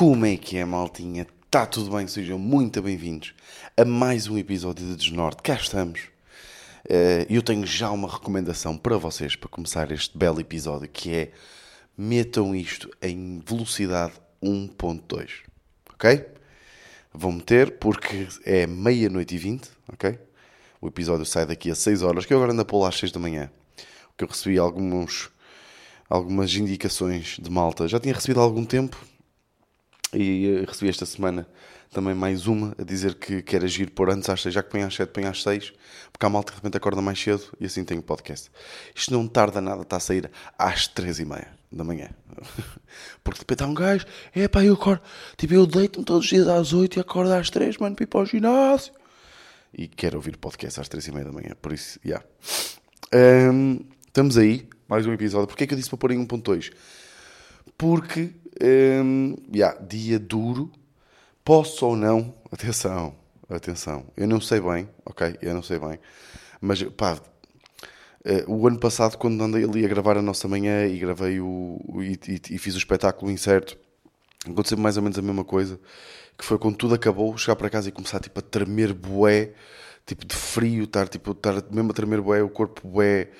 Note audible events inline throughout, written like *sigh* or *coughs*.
Como é que é, maltinha? Está tudo bem? Sejam muito bem-vindos a mais um episódio de Desnorte. Cá estamos. Eh, Eu tenho já uma recomendação para vocês para começar este belo episódio que é metam isto em velocidade 1.2, ok? Vão meter porque é meia-noite e 20, ok? O episódio sai daqui a 6 horas, que eu agora ando a lá às 6 da manhã. Porque eu recebi alguns, algumas indicações de malta. Já tinha recebido há algum tempo, e eh, recebi esta semana também mais uma a dizer que quer agir por antes às 6, já que põe às 7, põe às 6, porque a malta de repente acorda mais cedo e assim tem o podcast. Isto não tarda nada, está a sair às 3 e meia da manhã. *laughs* Porque de repente há um gajo, é pá, eu acordo, tipo, eu deito-me todos os dias às 8 e acordo às 3, mano, para ir para o ginásio. E quero ouvir podcast às 3 e meia da manhã, por isso, já. Yeah. Um, estamos aí, mais um episódio. Porquê é que eu disse para pôr em 1.2? Porque, hum, yeah, dia duro, posso ou não, atenção, atenção, eu não sei bem, ok, eu não sei bem, mas pá, eh, o ano passado quando andei ali a gravar a nossa manhã e gravei o, o- e, e- e fiz o espetáculo incerto, aconteceu mais ou menos a mesma coisa, que foi quando tudo acabou, chegar para casa e começar tipo a tremer bué, tipo de frio, estar tipo, estar mesmo a tremer bué, o corpo bué,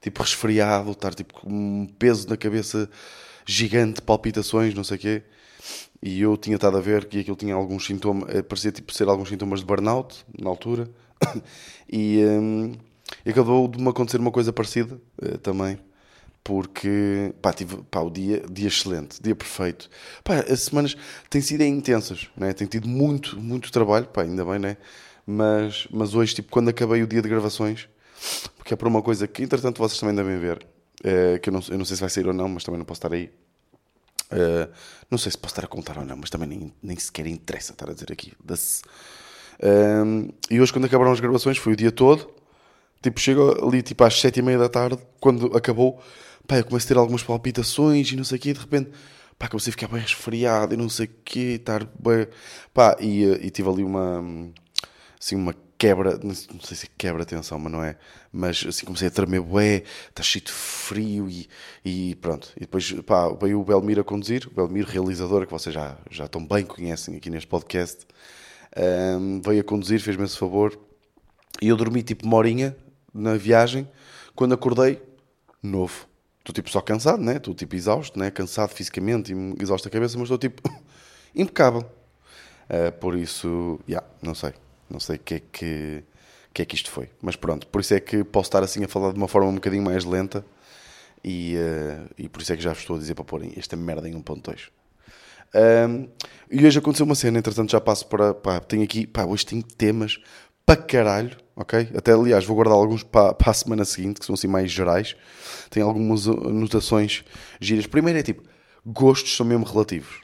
tipo resfriado, estar tipo com um peso na cabeça gigante, palpitações, não sei o quê. E eu tinha estado a ver que aquilo tinha alguns sintomas, eh, parecia tipo ser alguns sintomas de burnout na altura. *coughs* e, e acabou de me acontecer uma coisa parecida eh, também. Porque, pá, tive, pá, o dia, dia excelente, dia perfeito. Pá, as semanas têm sido intensas, né? Tenho tido muito, muito trabalho, pá, ainda bem, né? Mas, mas hoje, tipo, quando acabei o dia de gravações, porque é por uma coisa que, entretanto, vocês também devem ver, eh, que eu não, eu não sei se vai sair ou não, mas também não posso estar aí. Uh, não sei se posso estar a contar ou não, mas também nem, nem sequer interessa estar a dizer aqui. Um, e hoje, quando acabaram as gravações, foi o dia todo. Tipo, chego ali tipo, às sete e meia da tarde, quando acabou, pá, eu começo a ter algumas palpitações e não sei o quê, de repente, pá, comecei a ficar bem resfriado e não sei o quê, estar bem... Pá, e, uh, e tive ali uma, assim, uma quebra, não sei se é quebra atenção, mas não é, mas assim comecei a tremer bué, está cheio de frio e, e pronto. E depois, pá, veio o Belmir a conduzir, o Belmir realizador, que vocês já, já tão bem conhecem aqui neste podcast, um, veio a conduzir, fez-me esse favor, e eu dormi tipo uma horinha na viagem, quando acordei, novo. Estou tipo só cansado, né? Estou tipo exausto, né? Cansado fisicamente e exausto a cabeça, mas estou tipo *laughs* impecável. Uh, por isso, já, yeah, não sei. Não sei o que é que, que é que isto foi. Mas pronto, por isso é que posso estar assim a falar de uma forma um bocadinho mais lenta e, uh, e por isso é que já vos estou a dizer para porem esta merda em 1.2. Um, e hoje aconteceu uma cena, entretanto já passo para. Pá, tenho aqui. Pá, hoje tenho temas para caralho, ok? Até aliás, vou guardar alguns para, para a semana seguinte, que são assim mais gerais. Tenho algumas anotações giras. Primeiro é tipo: gostos são mesmo relativos,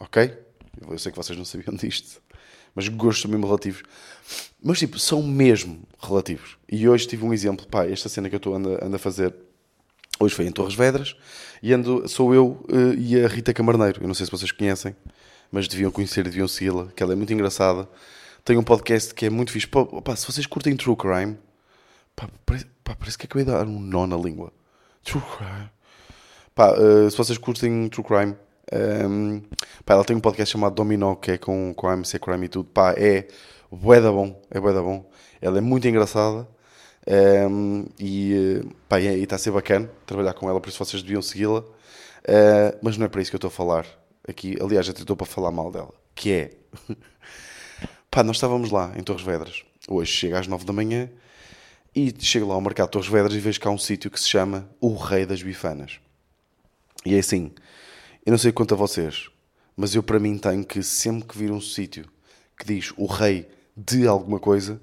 ok? Eu sei que vocês não sabiam *laughs* disto, mas gostos mesmo relativos. Mas tipo, são mesmo relativos. E hoje tive um exemplo, pá, esta cena que eu estou ando, a fazer. Hoje foi em Torres Vedras e ando, sou eu uh, e a Rita Camarneiro. Eu não sei se vocês conhecem, mas deviam conhecer, deviam segui-la, que ela é muito engraçada. Tem um podcast que é muito fixe. Pá, se vocês curtem True Crime, pá, parece, pá, parece que acabei de dar um nó na língua. True Crime. Pá, uh, se vocês curtem True Crime, um, pá, ela tem um podcast chamado Dominó, que é com, com a MC Crime e tudo. Pá, é bué da bom, é bué da bom. Ela é muito engraçada. Um, e pá, está a ser bacana trabalhar com ela, por isso vocês deviam segui-la. Uh, mas não é para isso que eu estou a falar aqui. Aliás, até estou para falar mal dela. Que é. *laughs* pá, nós estávamos lá em Torres Vedras. Hoje chega às 9 da manhã e chego lá ao mercado de Torres Vedras e vejo que há um sítio que se chama O Rei das Bifanas. E é assim, eu não sei quanto a vocês, mas eu para mim tenho que sempre que vir um sítio que diz o rei de alguma coisa,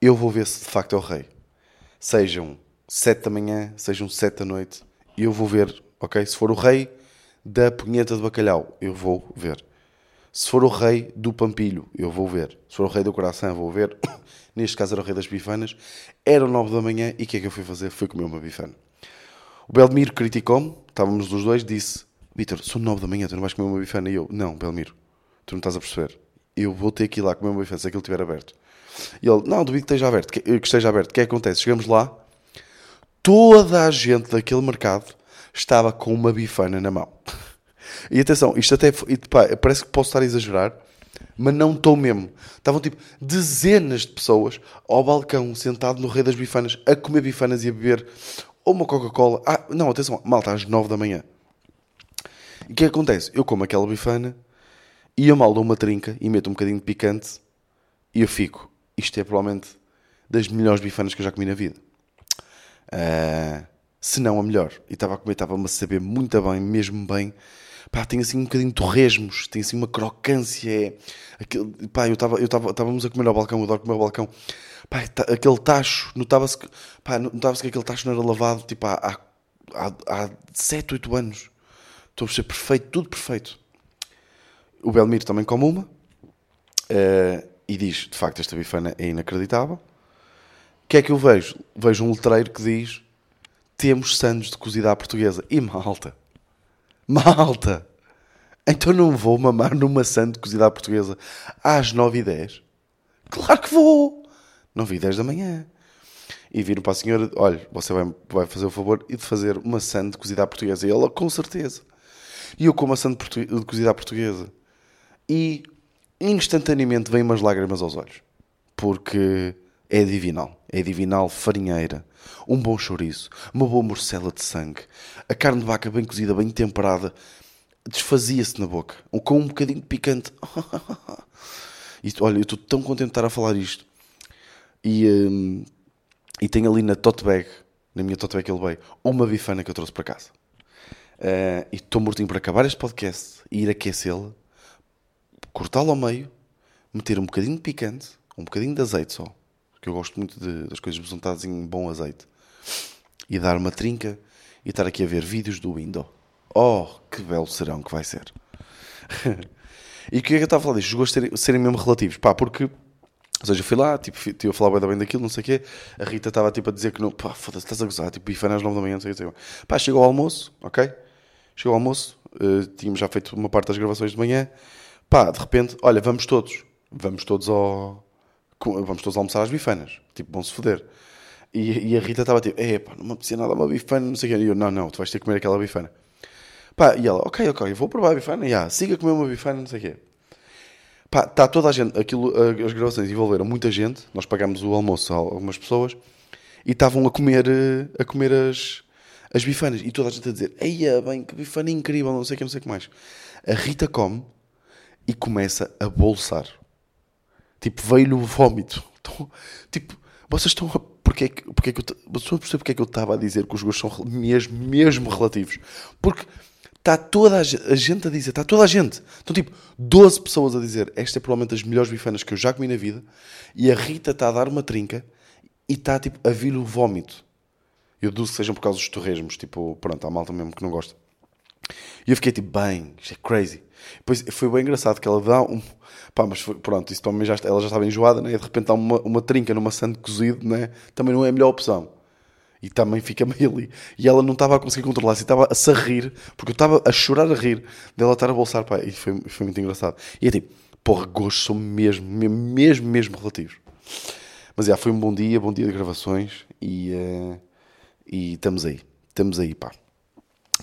eu vou ver se de facto é o rei sejam 7 da manhã, sejam 7 da noite, eu vou ver, ok? Se for o rei da punheta de bacalhau, eu vou ver. Se for o rei do pampilho, eu vou ver. Se for o rei do coração, eu vou ver. *coughs* Neste caso era o rei das bifanas. Era 9 da manhã e o que é que eu fui fazer? Fui comer uma bifana. O Belmiro criticou-me, estávamos os dois, disse: Vitor, são 9 da manhã, tu não vais comer uma bifana? E eu: Não, Belmiro, tu não estás a perceber. Eu vou ter que ir lá comer uma bifana se aquilo estiver aberto. E ele, não, duvido que esteja aberto. Que, que esteja aberto. O que é que acontece? Chegamos lá, toda a gente daquele mercado estava com uma bifana na mão. E atenção, isto até foi- pá, parece que posso estar a exagerar, mas não estou mesmo. Estavam tipo dezenas de pessoas ao balcão, sentado no Rei das Bifanas, a comer bifanas e a beber ou uma Coca-Cola. Ah, não, atenção, malta, às 9 da manhã. E o que é que acontece? Eu como aquela bifana e eu mal dou uma trinca e meto um bocadinho de picante e eu fico. Isto é provavelmente das melhores bifanas que eu já comi na vida. Ah, se não a melhor. E estava a comer, estava-me a saber muito bem, mesmo bem. Pá, tem assim um bocadinho de torresmos, tem assim uma crocância. É, pá, eu estava, eu estava, estávamos a comer ao balcão, eu adoro comer ao balcão. Pá, ta- aquele tacho, notava-se que, pá, notava-se que aquele tacho não era lavado tipo há, há, há 7, 8 anos. Estou a ser perfeito, tudo perfeito. O Belmiro também come uma eh, e diz: de facto, esta bifana é inacreditável. O que é que eu vejo? Vejo um letreiro que diz: temos sandes de cozida à portuguesa. E malta, malta, então não vou mamar numa sande de cozida à portuguesa às 9h10? Claro que vou! 9h10 da manhã. E viram para a senhora: olha, você vai, vai fazer o favor e de fazer uma sande de cozida à portuguesa. E ela, com certeza. E eu como a sande de cozida portuguesa. E instantaneamente vêm umas lágrimas aos olhos. Porque é divinal. É divinal, farinheira, um bom chouriço, uma boa morcela de sangue, a carne de vaca bem cozida, bem temperada, desfazia-se na boca, com um bocadinho de picante. *laughs* Isto, olha, eu estou tão contente de estar a falar isto. E, hum, e tenho ali na tote bag, na minha tote bag ele veio, uma bifana que eu trouxe para casa. Eh, e estou mortinho para acabar este podcast e ir aquecê-la, cortá-la ao meio, meter um bocadinho de picante, um bocadinho de azeite só, porque eu gosto muito de- das coisas besuntadas em bom azeite, e dar uma trinca e estar aqui a ver vídeos do Windows. Oh, que belo serão que vai ser. *laughs* e o que é que eu estava a falar disto? Os gostos serem, serem mesmo relativos. Pá, porque, ou seja, eu fui lá, tipo, estive a falar bem daquilo, não sei o quê. A Rita estava tipo a dizer que não, pá, foda-se, estás a gozar, tipo, bifana às 9 da manhã, não sei o quê. não sei o quê. Pá, chegou ao almoço, ok? Chegou ao almoço, eh, tínhamos já feito uma parte das gravações de manhã. Pá, de repente, olha, vamos todos, vamos todos ao. Vamos todos almoçar às bifanas, tipo, vão-se foder. E, e a Rita estava tipo, é pá, não me apetecia nada uma bifana, não sei o quê. E eu, não, não, tu vais ter que comer aquela bifana. Pá, e ela, ok, ok, eu vou provar a bifana, já, siga a comer uma bifana, não sei o quê. Pá, está toda a gente, aquilo, as gravações envolveram muita gente, nós pagámos o almoço a algumas pessoas e estavam a comer, eh, a comer as, as bifanas e toda a gente a dizer, eia, bem, que bifana incrível, não sei o que, não sei o que mais. A Rita come e começa a bolsar. Tipo, veio-lhe o vómito. Então, tipo, vocês estão a. Porque é que, porque é que eu, vocês perceber porque é que eu estava a dizer que os gostos são mesmo, mesmo relativos? Porque está toda a, ge- a gente a dizer, está toda a gente. Estão tipo 12 pessoas a dizer, esta é provavelmente das melhores bifanas que eu já comi na vida. E a Rita está a dar uma trinca e está tipo a vir o vómito. Eu deduzo que sejam por causa dos torresmos. Tipo, pronto, há malta mesmo que não gosta. E eu fiquei tipo, bem, isto é crazy. Depois foi bem engraçado que ela dá um. Pá, mas foi, pronto, isso para mim já, ela já estava enjoada, né? E de repente dá uma, uma trinca numa sande cozido, né? Também não é a melhor opção. E também fica meio ali. E ela não estava a conseguir controlar-se, e estava a se rir, porque eu estava a chorar a rir dela estar a bolsar, pá, e foi, foi muito engraçado. E é tipo, porra, gostos são mesmo, mesmo, mesmo, mesmo relativos. Mas já, foi um bom dia, bom dia de gravações e, eh, e estamos aí, estamos aí, pá.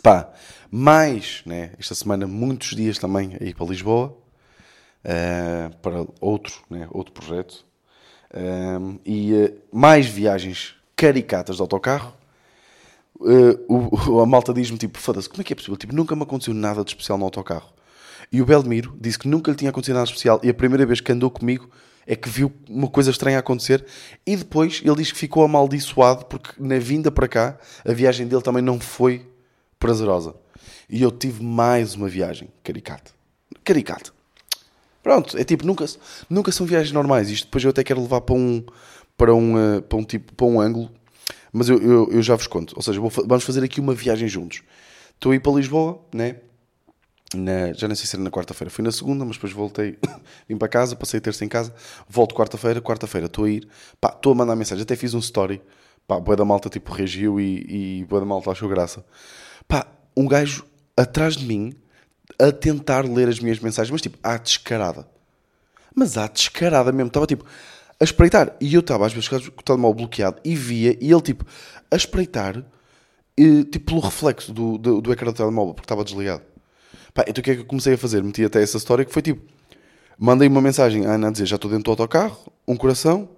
Pá, mais, né, esta semana, muitos dias também a ir para Lisboa, eh, para outro, né, outro projeto, Um, e eh, mais viagens caricatas de autocarro. Eh, o- a malta diz-me tipo, foda-se, como é que é possível? Tipo, nunca me aconteceu nada de especial no autocarro. E o Belmiro disse que nunca lhe tinha acontecido nada especial e a primeira vez que andou comigo é que viu uma coisa estranha acontecer e depois ele diz que ficou amaldiçoado porque na vinda para cá a viagem dele também não foi prazerosa. E eu tive mais uma viagem caricata. Caricata. Pronto, é tipo, nunca, nunca são viagens normais. Isto depois eu até quero levar para um, para um, eh, para um, tipo, para um ângulo, mas eu, eu, eu já vos conto. Ou seja, vou vamos fazer aqui uma viagem juntos. Estou a ir para Lisboa, né? Na- já nem sei se era na quarta-feira, fui na segunda, mas depois voltei, *coughs* vim para casa, passei terça em casa, volto quarta-feira, quarta-feira estou a ir, estou a mandar mensagem, até fiz um story, pá, boa da malta tipo reagiu e, e boa da malta achou graça. Pá, um gajo atrás de mim a tentar ler as minhas mensagens, mas tipo, à descarada. Mas à descarada mesmo, estava tipo a espreitar. E eu estava às vezes com o telemóvel bloqueado e via, e ele tipo a espreitar, e, tipo pelo reflexo do, do, do ecrã do telemóvel, porque estava desligado. Pá, então o que é que eu comecei a fazer? Meti até essa história que foi tipo: mandei uma mensagem à Ana a dizer já estou dentro do autocarro, um coração.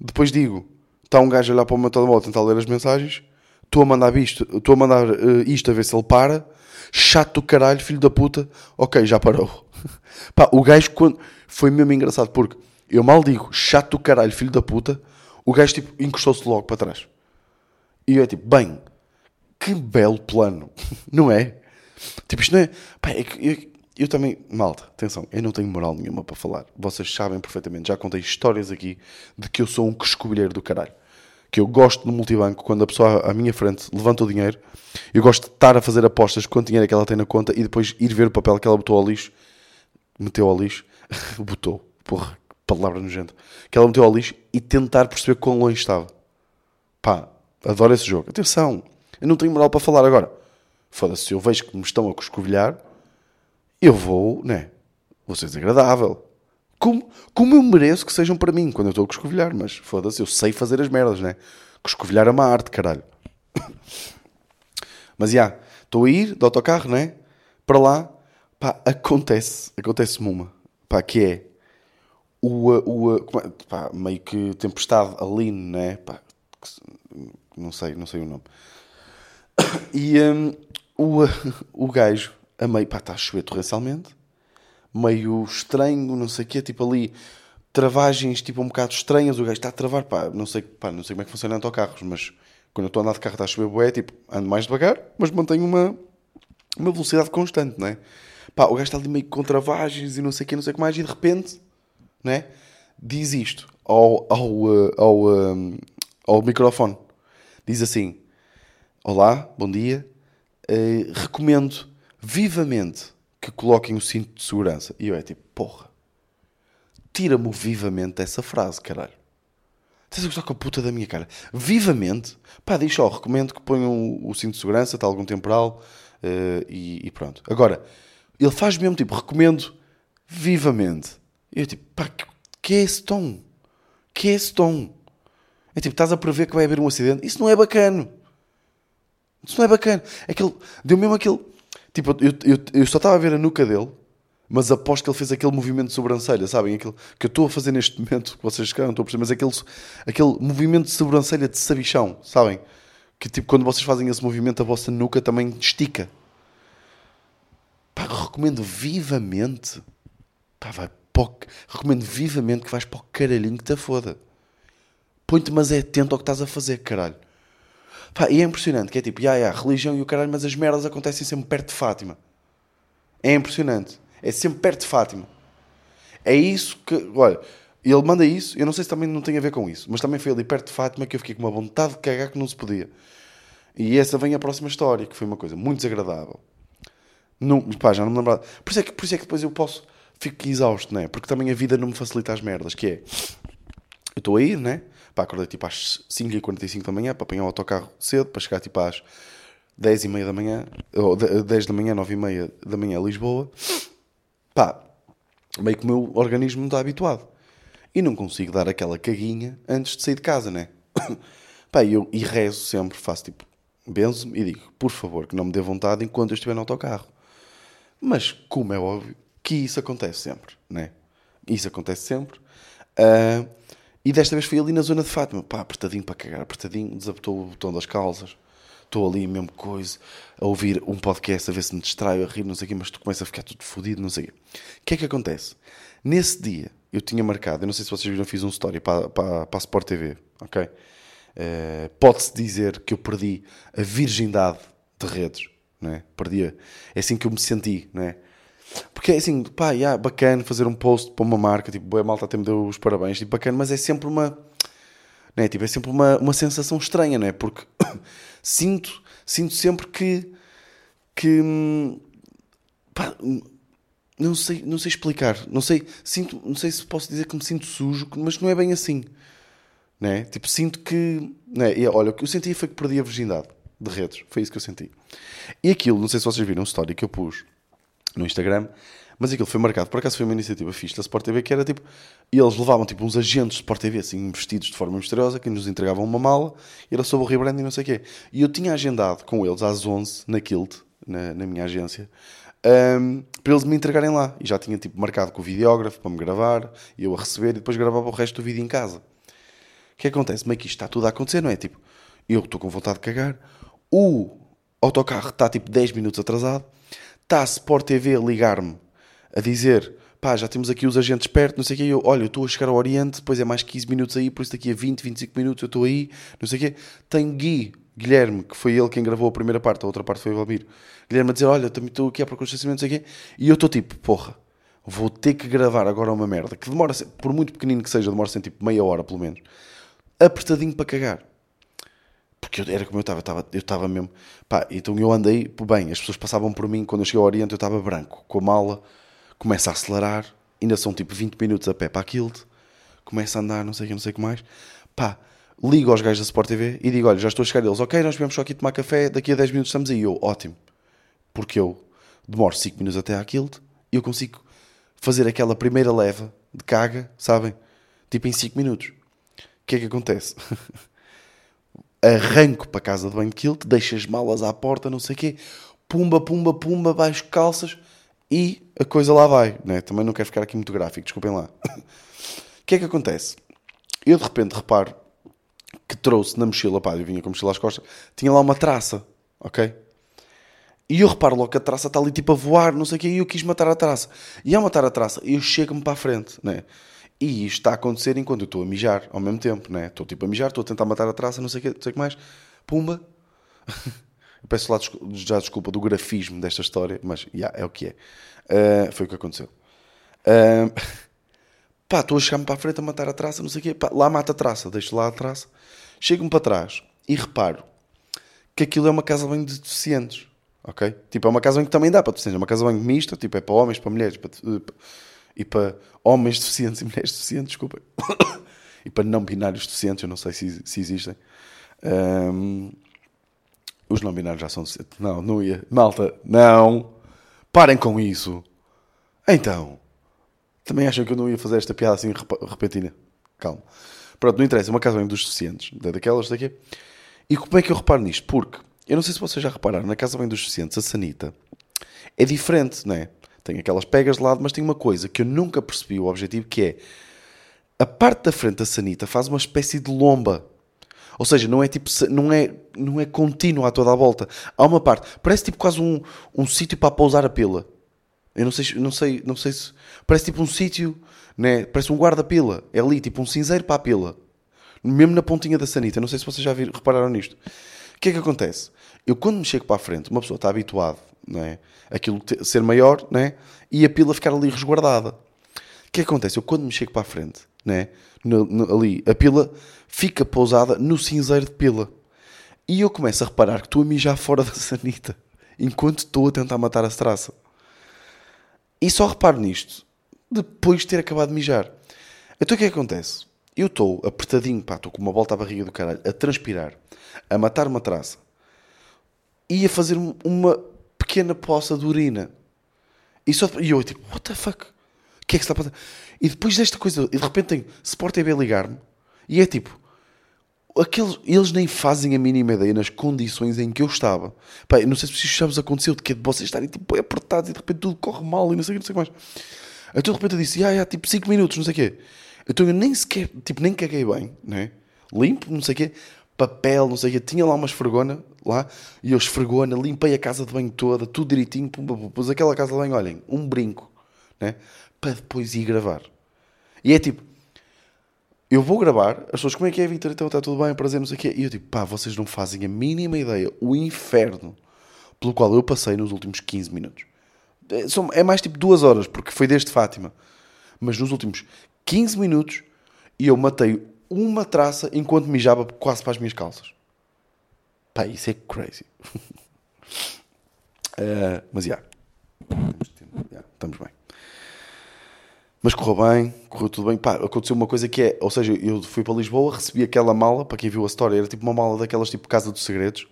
Depois digo: está um gajo a olhar para o meu telemóvel a tentar ler as mensagens. Estou a mandar isto, estou a mandar uh, isto a ver se ele para. Chato do caralho, filho da puta. Ok, já parou. *laughs* Pá, o gajo quando... foi mesmo engraçado porque eu mal digo chato do caralho, filho da puta. O gajo tipo encostou-se logo para trás. E eu é tipo, bem, que belo plano, *laughs* não é? Tipo, isto não é. Pá, é que eu, eu, também, malta, atenção, eu não tenho moral nenhuma para falar. Vocês sabem perfeitamente, já contei histórias aqui de que eu sou um coscovilheiro do caralho. Que eu gosto no multibanco, quando a pessoa à minha frente levanta o dinheiro, eu gosto de estar a fazer apostas quanto dinheiro é que ela tem na conta e depois ir ver o papel que ela botou ao lixo, meteu ao lixo, *laughs* botou, porra, palavra nojenta, que ela meteu ao lixo e tentar perceber quão longe estava. Pá, adoro esse jogo. Atenção, eu não tenho moral para falar agora. Foda-se, se eu vejo que me estão a coscovilhar, eu vou, né? Vou ser desagradável. Como, como eu mereço que sejam para mim quando eu estou a coscovilhar, mas foda-se, eu sei fazer as merdas, né? Coscovilhar é uma arte, caralho. *laughs* Mas já, yeah, estou a ir de autocarro, né? Para lá, pá, acontece, acontece-me uma, pá, que é o, o, é, pá, meio que tempestade ali, né? Pá, não sei, não sei o nome. *coughs* E um, o, *laughs* o gajo, a meio, pá, está a chover torrencialmente, meio estranho, não sei o quê, tipo ali, travagens tipo um bocado estranhas, o gajo está a travar, pá, não sei, pá, não sei como é que funciona autocarros, mas quando eu estou a andar de carro está a chover bué, tipo, ando mais devagar, mas mantenho uma, uma velocidade constante, não é? Pá, o gajo está ali meio com travagens e não sei o quê, não sei o que mais, e de repente, não é? Diz isto ao, ao, eh, ao, ao, eh, ao microfone. Diz assim, Olá, bom dia. Uh, recomendo vivamente que coloquem o cinto de segurança. E eu é tipo, porra, tira-me vivamente dessa frase, caralho. Estás a gostar com a puta da minha cara? Vivamente, pá, diz só, recomendo que ponham o, o cinto de segurança, está algum temporal uh, e, e, pronto. Agora, ele faz mesmo tipo, recomendo vivamente. E eu tipo, pá, que, que é esse tom? Que é esse tom? É tipo, estás a prever que vai haver um acidente? Isso não é bacana. Isso não é bacana. Aquele, deu mesmo aquele. Tipo, eu, eu, eu só estava a ver a nuca dele, mas aposto que ele fez aquele movimento de sobrancelha, sabem? Aquele que eu estou a fazer neste momento, que vocês não estou a perceber, mas aquele, aquele movimento de sobrancelha de sabichão, sabem? Que tipo, quando vocês fazem esse movimento, a vossa nuca também estica. Pá, recomendo vivamente. Pá, vai para Recomendo vivamente que vais para o caralhinho que te foda. Põe-te, mas é atento ao que estás a fazer, caralho. Pá, e é impressionante, que é tipo, ya, ya, religião e o caralho, mas as merdas acontecem sempre perto de Fátima. É impressionante. É sempre perto de Fátima. É isso que, olha, ele manda isso, eu não sei se também não tem a ver com isso, mas também foi ali perto de Fátima que eu fiquei com uma vontade de cagar que não se podia. E essa vem a próxima história, que foi uma coisa muito desagradável. Não, pá, já não me lembrava. Por isso, é que, por isso é que depois eu posso, fico exausto, né? Porque também a vida não me facilita as merdas, que é, eu estou a ir, né? Pá, acordei tipo às 5h45 da manhã para apanhar o autocarro cedo, para chegar tipo às 10h30 da manhã, ou 10 da manhã, 9h30 da manhã a Lisboa. Pá, meio que o meu organismo não está habituado. E não consigo dar aquela caguinha antes de sair de casa, né? *coughs* Pá, eu e rezo sempre, faço tipo, benzo-me e digo, por favor, que não me dê vontade enquanto eu estiver no autocarro. Mas, como é óbvio, que isso acontece sempre, né? Isso acontece sempre. Uh, e desta vez fui ali na zona de Fátima. Pá, apertadinho para cagar, apertadinho, desabotou o botão das calças. Estou ali, mesmo coisa, a ouvir um podcast, a ver se me distraio, a rir, não sei o quê, mas tu começas a ficar tudo fodido, não sei o quê. O que é que acontece? Nesse dia, eu tinha marcado, eu não sei se vocês viram, fiz um story para, para, para a Sport TV, ok? Uh, Pode-se dizer que eu perdi a virgindade de redes, não é? Perdi, a, é assim que eu me senti, não é? Porque é assim, pá, yeah, bacana fazer um post para uma marca, tipo, boa malta até me deu os parabéns, tipo, bacana, mas é sempre uma. Né, tipo, é sempre uma, uma sensação estranha, não é? Porque *coughs* sinto, sinto sempre que. que pá, não sei, não sei explicar, não sei, sinto, não sei se posso dizer que me sinto sujo, mas não é bem assim, né? Tipo, sinto que, né? E, olha, o que eu senti foi que perdi a virgindade de redes, foi isso que eu senti. E aquilo, não sei se vocês viram um story que eu pus no Instagram, mas aquilo foi marcado, por acaso foi uma iniciativa fixe da Sport TV, que era tipo, eles levavam tipo uns agentes de Sport TV, assim, vestidos de forma misteriosa, que nos entregavam uma mala, era sobre o rebranding e não sei o quê. E eu tinha agendado com eles às 11, na Kilt, na, na minha agência, um, para eles me entregarem lá. E já tinha tipo marcado com o videógrafo para me gravar, eu a receber, e depois gravava o resto do vídeo em casa. O que acontece? Meio que isto está tudo a acontecer, não é? Tipo, eu estou com vontade de cagar, o autocarro está tipo 10 minutos atrasado, está a Sport TV a ligar-me a dizer pá, já temos aqui os agentes perto, não sei o quê, eu, olha, eu estou a chegar ao Oriente, depois é mais 15 minutos aí, por isso daqui a 20, 25 minutos eu estou aí, não sei o quê. Tem Gui, Guilherme, que foi ele quem gravou a primeira parte, a outra parte foi o Valmir. Guilherme a dizer, olha, também estou aqui a procurar estacionamento, não sei o quê, e eu estou tipo, porra, vou ter que gravar agora uma merda, que demora, por muito pequenino que seja, demora sempre tipo meia hora pelo menos, apertadinho para cagar. Porque eu, era como eu estava, eu estava mesmo. Pá, então eu andei, bem, as pessoas passavam por mim, quando eu cheguei ao Oriente eu estava branco, com a mala, começa a acelerar, ainda são tipo 20 minutos a pé para aquilo, começa a andar, não sei o que, não sei o que mais. Pá, ligo aos gajos da Sport TV e digo: Olha, já estou a chegar. Eles, ok, nós viemos só aqui tomar café, daqui a 10 minutos estamos aí. Eu, ótimo, porque eu demoro 5 minutos até àquilo e eu consigo fazer aquela primeira leva de caga, sabem? Tipo em 5 minutos. O que é que acontece? *laughs* Arranco para a casa de banho Kilt, deixo as malas à porta, não sei o quê, pumba, pumba, pumba, baixo calças e a coisa lá vai. Né? Também não quero ficar aqui muito gráfico, desculpem lá. *laughs* O que é que acontece? Eu de repente reparo que trouxe na mochila, pá, eu vinha com a mochila às costas, tinha lá uma traça, ok? E eu reparo logo que a traça está ali tipo a voar, não sei o quê, e eu quis matar a traça. E ao matar a traça, eu chego-me para a frente, né? E isto está a acontecer enquanto eu estou a mijar ao mesmo tempo, né? Estou tipo a mijar, estou a tentar matar a traça, não sei o quê, não sei que mais. Pumba! *laughs* Eu peço lá já desculpa do grafismo desta história, mas yeah, é o que é. Uh, foi o que aconteceu. Uh, *laughs* pá, estou a chegar-me para a frente a matar a traça, não sei o quê. Pá, lá mata a traça, deixo lá a traça. Chego-me para trás e reparo que aquilo é uma casa bem de deficientes. Ok? Tipo, é uma casa bem que também dá para deficientes. É uma casa bem mista, tipo, é para homens, para mulheres para, e para homens deficientes e mulheres deficientes, desculpa. *coughs* e para não binários deficientes, eu não sei se, se existem. Um, os não binários já são. Não, não ia. Malta, não. Parem com isso. Então. Também acham que eu não ia fazer esta piada assim repentina? Calma. Pronto, não interessa. É uma casa bem dos suficientes. Daquelas daqui. E como é que eu reparo nisto? Porque, eu não sei se vocês já repararam, na casa bem dos suficientes, a sanita é diferente, não é? Tem aquelas pegas de lado, mas tem uma coisa que eu nunca percebi o objetivo, que é a parte da frente da sanita faz uma espécie de lomba. Ou seja, não é tipo, não é, não é contínuo a toda a volta. Há uma parte, parece tipo quase um, um sítio para pousar a pila. Eu não sei, não sei, não sei se parece tipo um sítio, né? Parece um guarda-pila. É ali tipo um cinzeiro para a pila. Mesmo na pontinha da sanita. Não sei se vocês já viram, repararam nisto. O que é que acontece? Eu quando me chego para a frente, uma pessoa está habituada, não é? Aquilo ser maior, né? E a pila ficar ali resguardada. O que é acontece? Eu quando me chego para a frente, né? No, no, ali, a pila fica pousada no cinzeiro de pila. E eu começo a reparar que estou a mijar fora *laughs* da sanita enquanto estou a tentar matar a traça. E só reparo nisto depois de ter acabado de mijar. Então o que é que acontece? Eu estou apertadinho, pá, estou com uma volta à barriga do caralho, a transpirar, a matar uma traça e a fazer uma pequena poça de urina. E, só, e eu tipo, what the fuck? O que é que está a passar? E depois desta coisa, e de repente tenho Sport TV ligar-me e é tipo, aqueles, eles nem fazem a mínima ideia nas condições em que eu estava. Pá, não sei se isto já vos aconteceu, de que é de vocês estarem tipo, apertados e de repente tudo corre mal e não sei o que, não sei mais. Então de repente eu disse, ah, ah, tipo 5 minutos, não sei o quê. Então eu nem sequer, tipo, nem caguei bem, né? Limpo, não sei o quê, papel, não sei o quê. Tinha lá uma esfregona lá e eu esfregona, limpei a casa de banho toda, tudo direitinho, pum, pus aquela casa de banho, olhem, um brinco, né? Para depois ir gravar. E é tipo, eu vou gravar, as pessoas, como é que é, Vitor? Então está tudo bem, prazer, não sei o quê. E eu tipo, pá, vocês não fazem a mínima ideia o inferno pelo qual eu passei nos últimos 15 minutos. É, é mais tipo duas horas, porque foi desde Fátima. Mas nos últimos 15 minutos eu matei uma traça enquanto mijava quase para as minhas calças. Pá, isso é crazy. uh, *laughs* mas já. Yeah. estamos bem. Mas correu bem, correu tudo bem. Pá, aconteceu uma coisa que é, ou seja, eu fui para Lisboa, recebi aquela mala, para quem viu a história, era tipo uma mala daquelas tipo Casa dos Segredos. O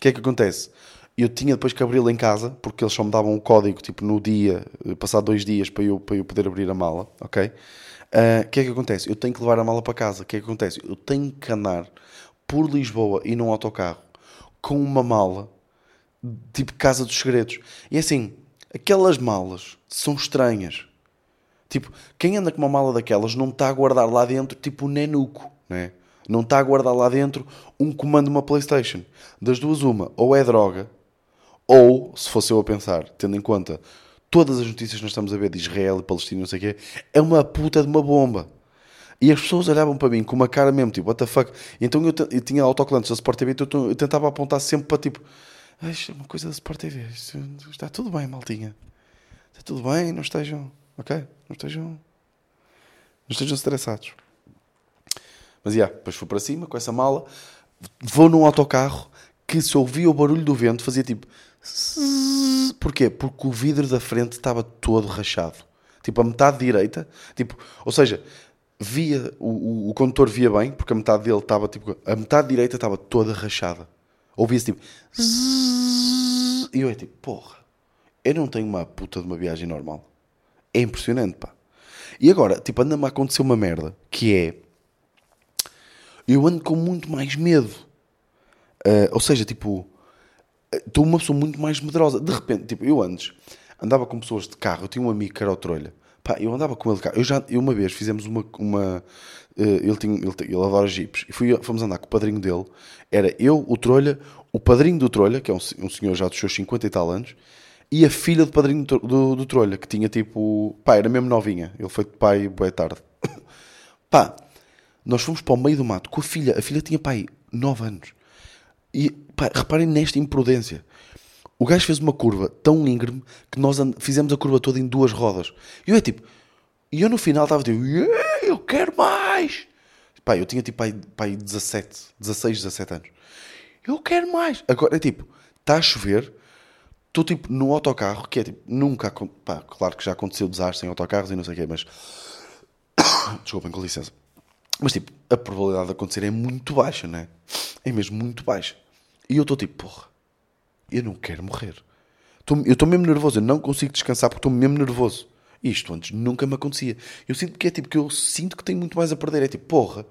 que é que acontece? Eu tinha depois que abri-la em casa, porque eles só me davam o código, tipo, no dia, eh, passado dois dias, para eu, para eu poder abrir a mala, ok? Eh, o uh, que é que acontece? Eu tenho que levar a mala para casa. O que é que acontece? Eu tenho que andar por Lisboa e num autocarro com uma mala, tipo Casa dos Segredos. E assim, aquelas malas são estranhas. Tipo, quem anda com uma mala daquelas não está a guardar lá dentro tipo um nenuco, né? Não está a guardar lá dentro um comando uma Playstation. Das duas uma, ou é droga, ou, se fosse eu a pensar, tendo em conta todas as notícias que nós estamos a ver de Israel e Palestina, não sei o quê, é uma puta de uma bomba. E as pessoas olhavam para mim com uma cara mesmo, tipo, what the fuck? Então eu, eu tinha autocolantes da Sport TV, então eu tentava apontar sempre para tipo, é uma coisa da Sport TV, está tudo bem, maltinha. Está tudo bem, não estejam, ok? Não estejam, não estejam estressados. Mas, yeah, depois fui para cima com essa mala, vou num autocarro que se ouvia o barulho do vento, fazia tipo... Porquê? Porque o vidro da frente estava todo rachado. Tipo, a metade direita. Tipo, ou seja, via, o, o, o condutor via bem, porque a metade dele estava tipo, a metade direita estava toda rachada. Ouvia-se tipo, e eu é tipo, porra, eu não tenho uma puta de uma viagem normal. É impressionante, pá. E agora, tipo, anda-me a acontecer uma merda, que é, eu ando com muito mais medo. Uh, ou seja, tipo, estou uma pessoa muito mais medrosa. De repente, tipo, eu antes andava com pessoas de carro, eu tinha um amigo que era o Trolha, Pá, eu andava com ele cá. Eu já, eu uma vez fizemos uma. uma uh, ele, tinha, ele, ele adora jipes. E fui, fomos andar com o padrinho dele. Era eu, o Trolha, o padrinho do Trolha, que é um, um senhor já dos seus 50 e tal anos, e a filha do padrinho do, do, do Trolha, que tinha tipo. Pá, era mesmo novinha. Ele foi de pai boa tarde. *coughs* pá, nós fomos para o meio do mato com a filha. A filha tinha pai 9 anos. E pá, reparem nesta imprudência. O gajo fez uma curva tão íngreme que nós fizemos a curva toda em duas rodas. E eu é tipo, e eu no final estava tipo, yeah, eu quero mais. Pá, eu tinha tipo pai, pai 17, 16, 17 anos. Eu quero mais. Agora é tipo, está a chover, estou tipo no autocarro, que é tipo, nunca, pá, claro que já aconteceu desastre em autocarros e não sei o quê, mas. *coughs* Desculpem, com licença. Mas tipo, a probabilidade de acontecer é muito baixa, né? É mesmo muito baixa. E eu estou tipo, porra eu não quero morrer. Eu estou mesmo nervoso, eu não consigo descansar porque estou mesmo nervoso. Isto antes nunca me acontecia. Eu sinto que é tipo que eu sinto que tenho muito mais a perder. É tipo, porra,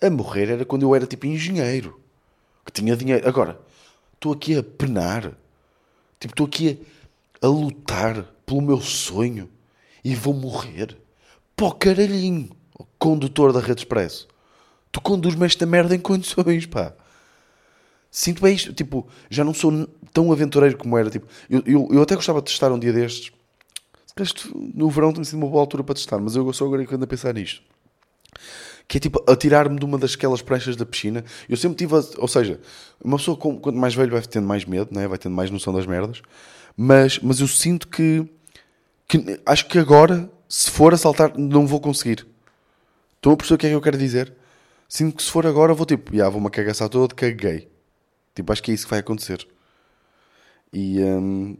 a morrer era quando eu era tipo engenheiro, que tinha dinheiro. Agora, estou aqui a penar, tipo, estou aqui a, a, lutar pelo meu sonho e vou morrer. Pô, caralhinho, condutor da Rede Expresso, tu conduz-me esta merda em condições, pá. Sinto bem isto, tipo, já não sou tão aventureiro como era. Tipo, eu, eu, eu até gostava de testar um dia destes. No verão tem sido uma boa altura para testar, mas eu sou agora que ando a pensar nisto. Que é tipo, atirar-me de uma daquelas pranchas da piscina. Eu sempre tive, a, ou seja, uma pessoa com, quanto mais velho vai tendo mais medo, né? vai tendo mais noção das merdas. Mas, mas eu sinto que, que acho que agora, se for a saltar, não vou conseguir. Estão a perceber o que é que eu quero dizer? Sinto que se for agora, vou tipo, já vou-me cagaçar todo, caguei. Tipo, acho que é isso que vai acontecer. E, um,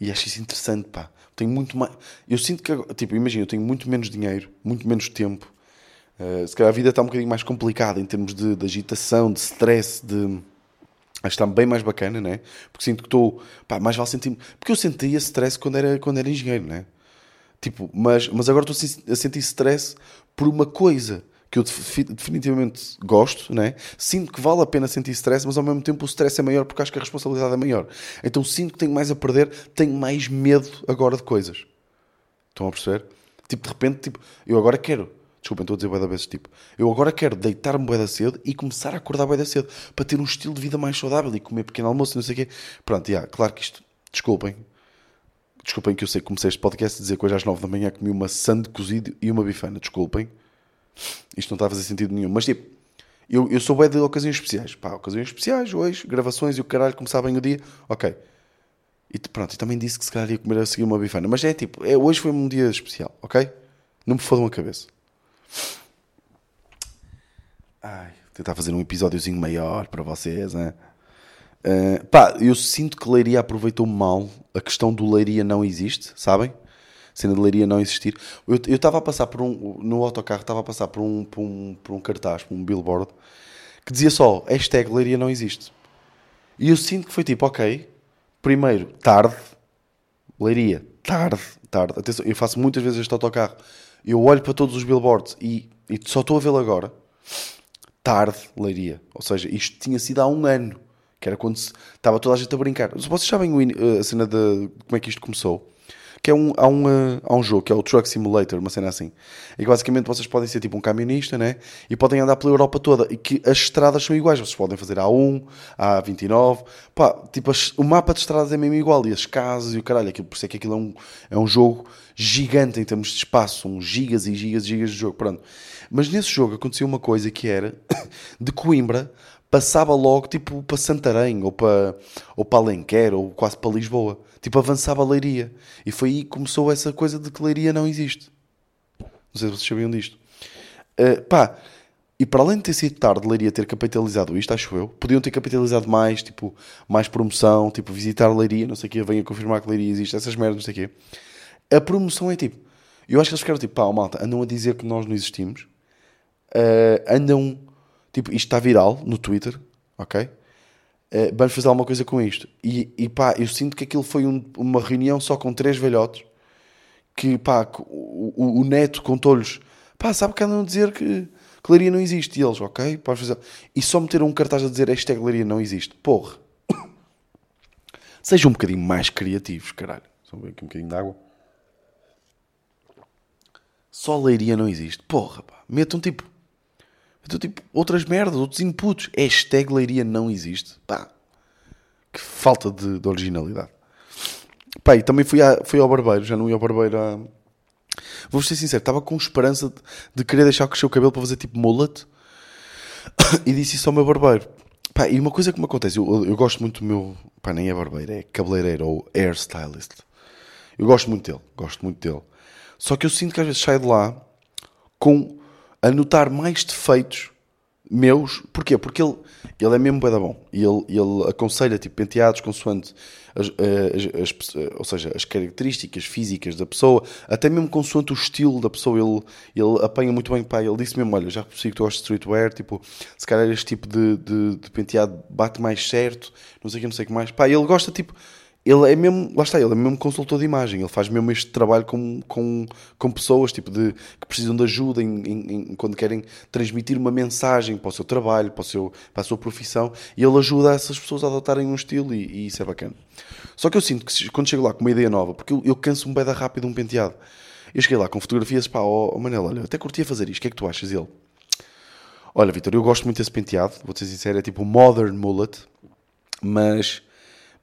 e acho isso interessante, pá. Tenho muito mais. Eu sinto que, tipo, imagina, eu tenho muito menos dinheiro, muito menos tempo. Uh, se calhar a vida está um bocadinho mais complicada em termos de, de agitação, de stress, de. Acho que está bem mais bacana, né? Porque sinto que estou. Pá, mais vale sentir. Porque eu sentia stress quando era, quando era engenheiro, né? Tipo, mas, mas agora estou a sentir stress por uma coisa que eu definitivamente gosto, né? sinto que vale a pena sentir stress, mas ao mesmo tempo o stress é maior porque acho que a responsabilidade é maior. Então sinto que tenho mais a perder, tenho mais medo agora de coisas. Estão a perceber? Tipo, de repente, tipo, eu agora quero, desculpem, estou a dizer da vezes, tipo, eu agora quero deitar-me bué da cedo e começar a acordar bué da cedo para ter um estilo de vida mais saudável e comer pequeno almoço e não sei o quê. Pronto, yeah, claro que isto, desculpem, desculpem que eu sei que comecei este podcast a dizer que hoje às 9 da manhã comi uma sand cozido e uma bifana, desculpem isto não está a fazer sentido nenhum. Mas tipo, eu, eu sou bem de ocasiões especiais. Pá, ocasiões especiais, hoje, gravações e o caralho, começar bem o dia, ok. E pronto, e também disse que se calhar ia comer a seguir uma bifana. Mas é tipo, é, hoje foi um dia especial, ok? Não me fodam a cabeça. Ai, tentar fazer um episódiozinho maior para vocês, né? Uh, pá, eu sinto que Leiria aproveitou mal a questão do Leiria não existe, sabem? Cena de leiria não existir. Eu estava a passar por um, no autocarro, estava a passar por um, por um, por um cartaz, por um billboard, que dizia só, hashtag leiria não existe. E eu sinto que foi tipo, ok, primeiro, tarde, leiria, tarde, tarde. Atenção, eu faço muitas vezes este autocarro. Eu olho para todos os billboards e, e só estou a vê-lo agora. Tarde, leiria. Ou seja, isto tinha sido há um ano. Que era quando estava toda a gente a brincar. Vocês sabem a cena de como é que isto começou? Que é um, há, um, eh, há um jogo que é o Truck Simulator, uma cena assim. E que basicamente vocês podem ser tipo um camionista, né? E podem andar pela Europa toda. E que as estradas são iguais. Vocês podem fazer A1, A29. Pá, tipo, as- o mapa de estradas é mesmo igual. E as casas e o caralho. Aquilo, por isso é que aquilo é um, é um jogo gigante em termos de espaço. São gigas e gigas e gigas de jogo. Pronto. Mas nesse jogo aconteceu uma coisa que era *coughs* de Coimbra passava logo tipo para Santarém ou para, ou para Alenquer ou quase para Lisboa. Tipo, avançava a Leiria. E foi aí que começou essa coisa de que Leiria não existe. Não sei se vocês sabiam disto. Uh, pá, e para além de ter sido tarde Leiria ter capitalizado isto, acho eu, podiam ter capitalizado mais, tipo, mais promoção, tipo, visitar Leiria, não sei o quê, venha confirmar que Leiria existe, essas merdas, não sei o quê. A promoção é tipo, eu acho que eles ficaram tipo, pá, malta, andam a dizer que nós não existimos, Uh, andam, tipo, isto está viral no Twitter, ok? Uh, vamos fazer alguma coisa com isto. E, e pá, eu sinto que aquilo foi um- uma reunião só com três velhotes que pá, o, o- o neto contou-lhes, pá, sabe que andam a dizer que Claria não existe. E eles, ok, pode fazer. E só meteram um cartaz a dizer hashtag Claria não existe. Porra. Sejam um bocadinho mais criativos, caralho. Só aqui um bocadinho de água. Só Leiria não existe. Porra, pá. Metam tipo. Metam tipo outras merdas, outros inputs. Hashtag Leiria não existe. Pá. Que falta de, de originalidade. Pá, e também fui, fui ao barbeiro. Já não ia ao barbeiro há. Vou ser sincero, estava com esperança de, de querer deixar crescer o cabelo para fazer tipo mullet. *coughs* e disse isso ao meu barbeiro. Pá, e uma coisa que me acontece, eu, eu gosto muito do meu. Pá, nem é barbeiro, é cabeleireiro ou hairstylist. Eu gosto muito dele, gosto muito dele. Só que eu sinto que às vezes saio de lá com a notar mais defeitos meus. Porquê? Porque ele, ele é mesmo bué da bom. E ele, ele aconselha tipo, penteados consoante as, eh, as- as pe- ou seja, as características físicas da pessoa, até mesmo consoante o estilo da pessoa. Ele, ele apanha muito bem. Pá, ele disse mesmo: Olha, já percebi que tu gostas de streetwear. Tipo, se calhar este tipo de, de, de penteado bate mais certo. Não sei o que, não sei o que mais. Pá, ele gosta tipo. Ele é mesmo, lá está, ele é mesmo consultor de imagem, ele faz mesmo este trabalho com, com, com pessoas tipo de, que precisam de ajuda em, em- em- quando querem transmitir uma mensagem para o seu trabalho, para, o seu, para a sua profissão, e ele ajuda essas pessoas a adotarem um estilo e, e isso é bacana. Só que eu sinto que quando chego lá com uma ideia nova, porque eu, eu canso-me bem da rápido um penteado, eu cheguei lá com fotografias, pá, ó oh, Manel, olha, eu até curtia fazer isto, o que é que tu achas? Ele, olha Vitor, eu gosto muito desse penteado, vou-te ser sincero, é tipo um modern mullet, mas,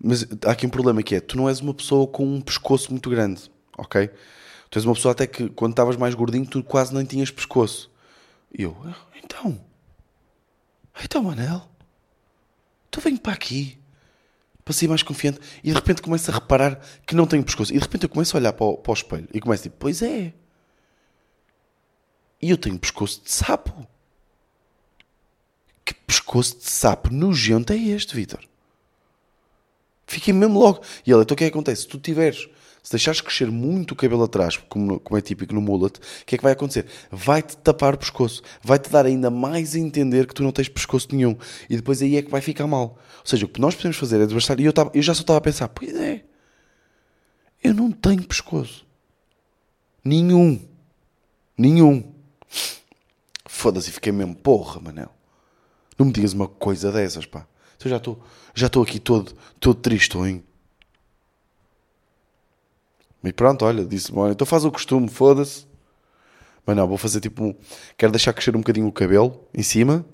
mas há aqui um problema que é, tu não és uma pessoa com um pescoço muito grande, ok? Tu és uma pessoa até que quando estavas mais gordinho tu quase nem tinhas pescoço. E eu, "Ah, então, então Manel, tu vem para aqui, para ser mais confiante, e de repente começo a reparar que não tenho pescoço. E de repente eu começo a olhar para o, para o espelho e começo a tipo, pois é, e eu tenho pescoço de sapo. Que pescoço de sapo nojento é este, Vitor? Fiquei mesmo logo. E ele, então o que é que acontece? Se tu tiveres, se deixares crescer muito o cabelo atrás, como, como é típico no mullet, o que é que vai acontecer? Vai-te tapar o pescoço. Vai-te dar ainda mais a entender que tu não tens pescoço nenhum. E depois aí é que vai ficar mal. Ou seja, o que nós podemos fazer é desbastar. E eu, tava, eu já só estava a pensar, pois é, eu não tenho pescoço. Nenhum. Nenhum. Foda-se, fiquei mesmo, porra, Manel. Não me digas uma coisa dessas, pá. Eu já estou já estou aqui todo, todo tristonho. E pronto, olha, disse-me, olha, então faz o costume, foda-se. Mas não, vou fazer tipo, quero deixar crescer um bocadinho o cabelo em cima,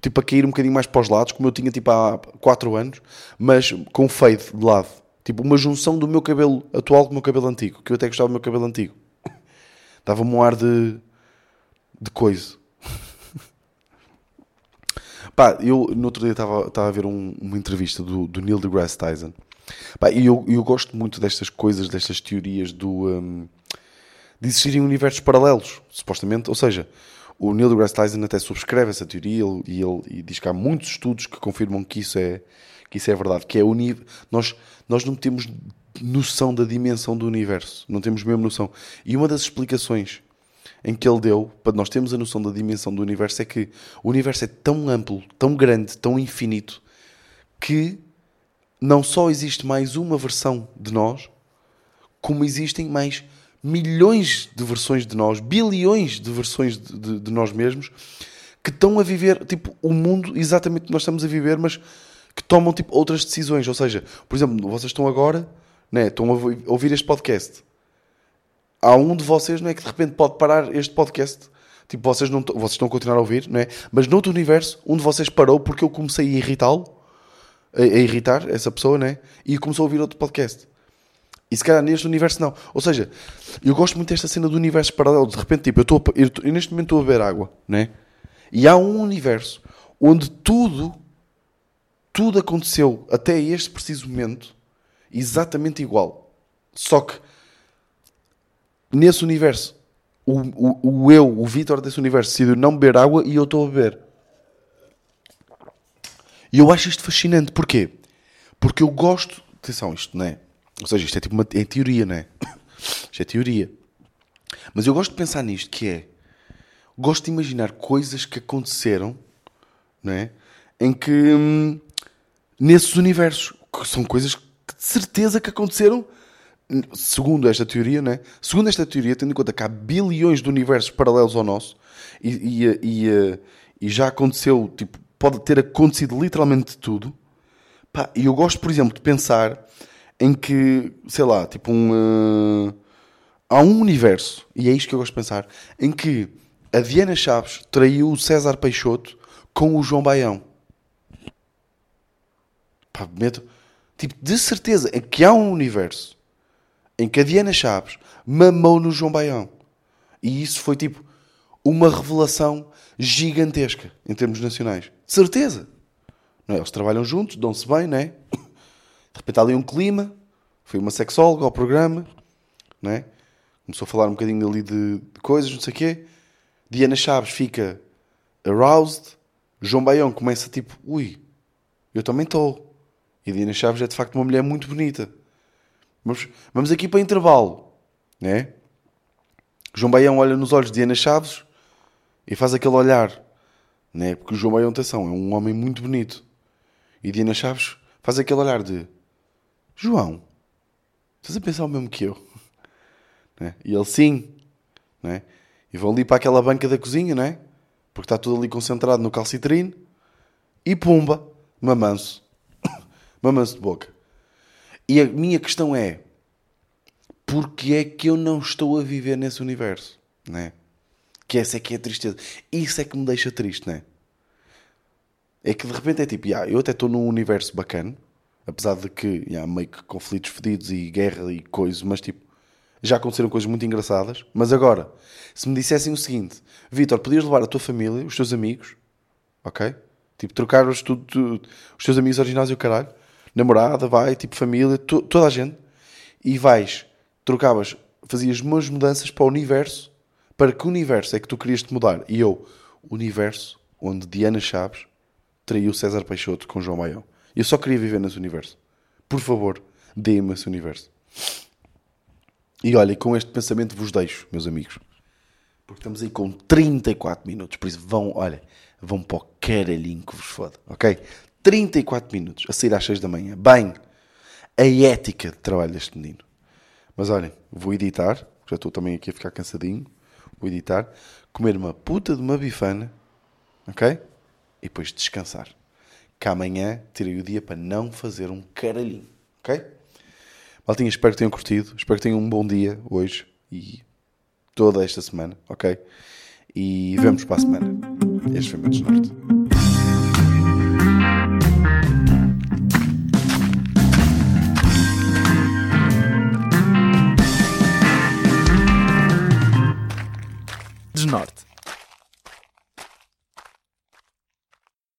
tipo a cair um bocadinho mais para os lados, como eu tinha tipo há 4 anos, mas com fade de lado. Tipo uma junção do meu cabelo atual com o meu cabelo antigo, que eu até gostava do meu cabelo antigo. *laughs* Dava-me um ar de, de coisa. Pá, eu no outro dia estava a ver um- uma entrevista do, do Neil deGrasse Tyson. Pá, e eu, eu gosto muito destas coisas, destas teorias do, hum, de existirem universos paralelos, supostamente. Ou seja, o Neil deGrasse Tyson até subscreve essa teoria ele- e ele e diz que há muitos estudos que confirmam que isso é, que isso é verdade. Que é uni- nós, nós não temos noção da dimensão do universo. Não temos mesmo noção. E uma das explicações em que ele deu, para nós termos a noção da dimensão do universo, é que o universo é tão amplo, tão grande, tão infinito, que não só existe mais uma versão de nós, como existem mais milhões de versões de nós, bilhões de versões de, de- de nós mesmos, que estão a viver, tipo, o mundo exatamente que nós estamos a viver, mas que tomam tipo outras decisões. Ou seja, por exemplo, vocês estão agora, né, estão a ouvir este podcast. Há um de vocês, não é, que de repente pode parar este podcast. Tipo, vocês, não, vocês estão a continuar a ouvir, não é? Mas noutro universo, um de vocês parou porque eu comecei a irritá-lo, a, a irritar essa pessoa, né? E começou a ouvir outro podcast. E se calhar neste universo não. Ou seja, eu gosto muito desta cena do universo paralelo. De repente, tipo, eu, estou eu, eu neste momento estou a beber água, né? E há um universo onde tudo, tudo aconteceu até este preciso momento exatamente igual. Só que nesse universo, o, o, o eu, o Vitor desse universo, decidiu não beber água e eu estou a beber. E eu acho isto fascinante. Porquê? Porque eu gosto. Atenção, isto não é. Ou seja, isto é tipo uma é teoria, não é? *coughs* Isto é teoria. Mas eu gosto de pensar nisto, que é. Gosto de imaginar coisas que aconteceram, não é? Em que. Hum, nesses universos. Que são coisas que de certeza que aconteceram segundo esta teoria, né? Segundo esta teoria, tendo em conta que há bilhões de universos paralelos ao nosso e, e, e, e já aconteceu, tipo, pode ter acontecido literalmente tudo. e eu gosto, por exemplo, de pensar em que, sei lá, tipo um. Uh, há um universo, e é isto que eu gosto de pensar, em que a Diana Chaves traiu o César Peixoto com o João Baião. Pá, medo. Tipo, de certeza é que há um universo em que a Diana Chaves mamou no João Baião. E isso foi tipo uma revelação gigantesca em termos nacionais. De certeza. Não é? Eles trabalham juntos, dão-se bem, não é? De repente há ali um clima. Foi uma sexóloga ao programa, não é? Começou a falar um bocadinho ali de, de coisas, não sei o quê. Diana Chaves fica aroused. João Baião começa tipo, ui, eu também estou. E Diana Chaves é de facto uma mulher muito bonita. Vamos, vamos aqui para intervalo, né? João Baião olha nos olhos de Diana Chaves e faz aquele olhar, né? Porque o João Baião, atenção, é um homem muito bonito. E Diana Chaves faz aquele olhar de João, estás a pensar o mesmo que eu? *laughs* Né? E ele sim, né? E vão ali para aquela banca da cozinha, né? Porque está tudo ali concentrado no calcitrine e pumba, mamanço. *coughs* mamanço de boca. E a minha questão é: porque é que eu não estou a viver nesse universo? Né? Que essa é que é a tristeza. Isso é que me deixa triste, né? É que de repente é tipo, yeah, eu até estou num universo bacana, apesar de que yeah, meio que conflitos fedidos e guerra e coisas, mas tipo, já aconteceram coisas muito engraçadas. Mas agora, se me dissessem o seguinte, Vitor, podias levar a tua família, os teus amigos, ok? Tipo, trocar os, tu, os teus amigos originais e o caralho, namorada, vai, tipo família, to, toda a gente, e vais, trocavas, fazias umas mudanças para o universo, para que universo é que tu querias te mudar? E eu, universo onde Diana Chaves traiu César Peixoto com João Maião. Eu só queria viver nesse universo. Por favor, dê-me esse universo. E olha, com este pensamento vos deixo, meus amigos. Porque estamos aí com 34 minutos. Por isso vão, olha, vão para o caralhinho que vos foda, ok? 34 minutos a sair às 6 da manhã. Bem, a ética de trabalho deste menino. Mas olhem, vou editar, já estou também aqui a ficar cansadinho. Vou editar, comer uma puta de uma bifana, ok? E depois descansar. Que amanhã terei o dia para não fazer um caralhinho, ok? Maltinha, espero que tenham curtido. Espero que tenham um bom dia hoje e toda esta semana, ok? E vemos para a semana. Este foi o meu desnorte. Desnorte.